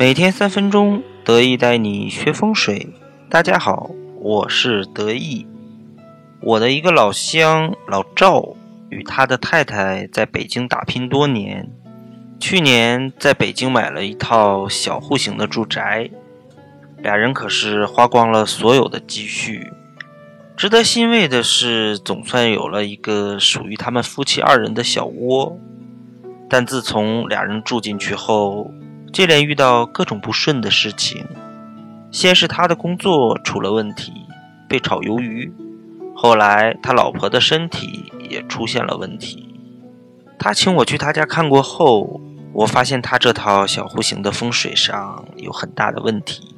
每天三分钟，得意带你学风水。大家好，我是得意。我的一个老乡老赵与他的太太在北京打拼多年，去年在北京买了一套小户型的住宅，俩人可是花光了所有的积蓄。值得欣慰的是，总算有了一个属于他们夫妻二人的小窝。但自从俩人住进去后，接连遇到各种不顺的事情。先是他的工作出了问题，被炒鱿鱼；后来他老婆的身体也出现了问题。他请我去他家看过后，我发现他这套小户型的风水上有很大的问题。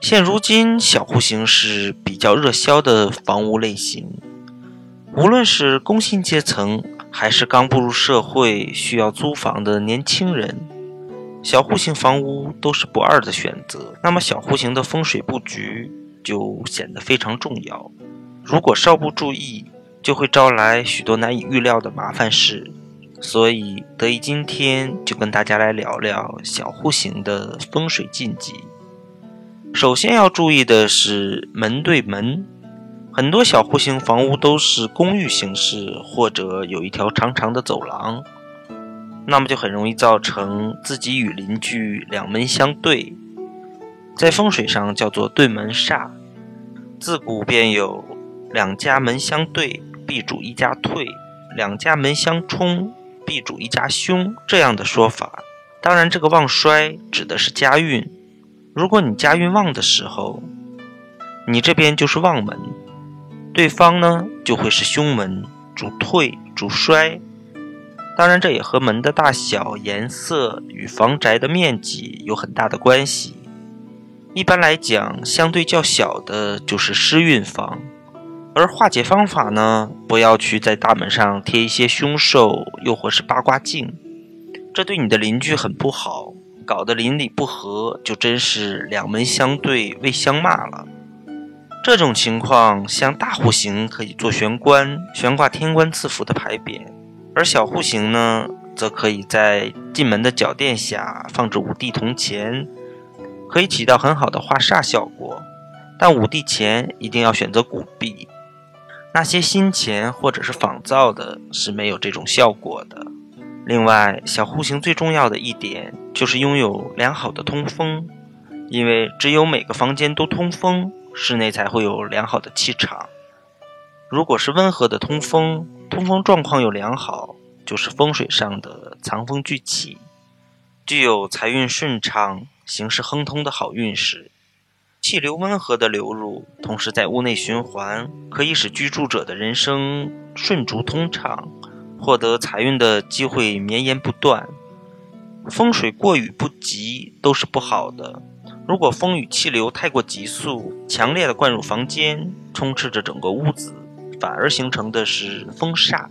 现如今，小户型是比较热销的房屋类型，无论是工薪阶层，还是刚步入社会需要租房的年轻人，小户型房屋都是不二的选择。那么，小户型的风水布局就显得非常重要。如果稍不注意，就会招来许多难以预料的麻烦事。所以，得意今天就跟大家来聊聊小户型的风水禁忌。首先要注意的是门对门，很多小户型房屋都是公寓形式，或者有一条长长的走廊，那么就很容易造成自己与邻居两门相对，在风水上叫做对门煞。自古便有两家门相对，必主一家退；两家门相冲，必主一家凶这样的说法。当然，这个旺衰指的是家运。如果你家运旺的时候，你这边就是旺门，对方呢就会是凶门，主退主衰。当然，这也和门的大小、颜色与房宅的面积有很大的关系。一般来讲，相对较小的就是失运房，而化解方法呢，不要去在大门上贴一些凶兽，又或是八卦镜，这对你的邻居很不好。搞得邻里不和，就真是两门相对未相骂了。这种情况，像大户型可以做玄关，悬挂天官赐福的牌匾；而小户型呢，则可以在进门的脚垫下放置五帝铜钱，可以起到很好的化煞效果。但五帝钱一定要选择古币，那些新钱或者是仿造的，是没有这种效果的。另外，小户型最重要的一点就是拥有良好的通风，因为只有每个房间都通风，室内才会有良好的气场。如果是温和的通风，通风状况又良好，就是风水上的藏风聚气，具有财运顺畅、行事亨通的好运势。气流温和的流入，同时在屋内循环，可以使居住者的人生顺逐通畅。获得财运的机会绵延不断，风水过与不及都是不好的。如果风雨气流太过急速、强烈的灌入房间，充斥着整个屋子，反而形成的是风煞。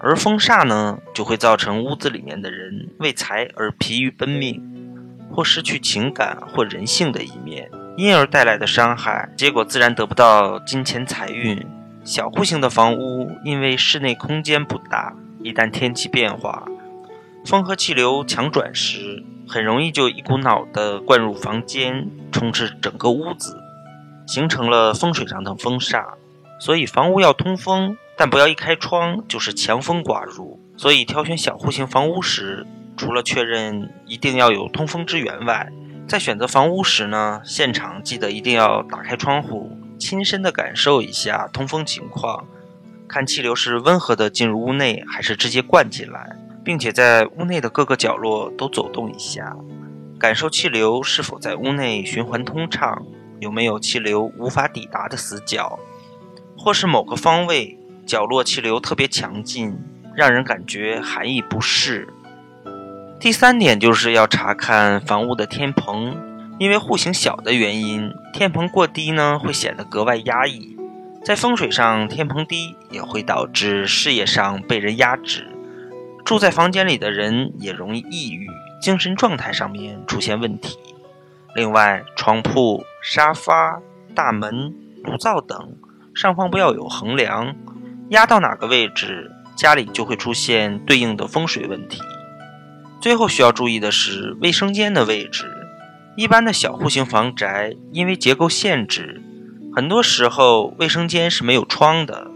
而风煞呢，就会造成屋子里面的人为财而疲于奔命，或失去情感或人性的一面，因而带来的伤害，结果自然得不到金钱财运。小户型的房屋，因为室内空间不大，一旦天气变化，风和气流强转时，很容易就一股脑的灌入房间，充斥整个屋子，形成了风水上的风煞。所以房屋要通风，但不要一开窗就是强风刮入。所以挑选小户型房屋时，除了确认一定要有通风之源外，在选择房屋时呢，现场记得一定要打开窗户。亲身的感受一下通风情况，看气流是温和的进入屋内，还是直接灌进来，并且在屋内的各个角落都走动一下，感受气流是否在屋内循环通畅，有没有气流无法抵达的死角，或是某个方位角落气流特别强劲，让人感觉寒意不适。第三点就是要查看房屋的天棚。因为户型小的原因，天棚过低呢，会显得格外压抑。在风水上，天棚低也会导致事业上被人压制，住在房间里的人也容易抑郁，精神状态上面出现问题。另外，床铺、沙发、大门、炉灶等上方不要有横梁，压到哪个位置，家里就会出现对应的风水问题。最后需要注意的是卫生间的位置。一般的小户型房宅因为结构限制，很多时候卫生间是没有窗的，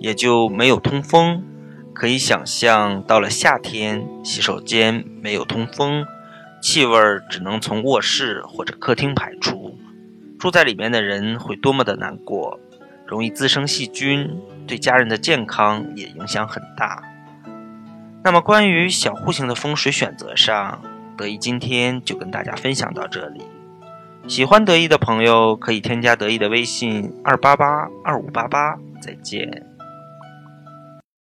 也就没有通风。可以想象，到了夏天，洗手间没有通风，气味只能从卧室或者客厅排出，住在里面的人会多么的难过，容易滋生细菌，对家人的健康也影响很大。那么，关于小户型的风水选择上，得意今天就跟大家分享到这里。喜欢得意的朋友可以添加得意的微信：二八八二五八八。再见。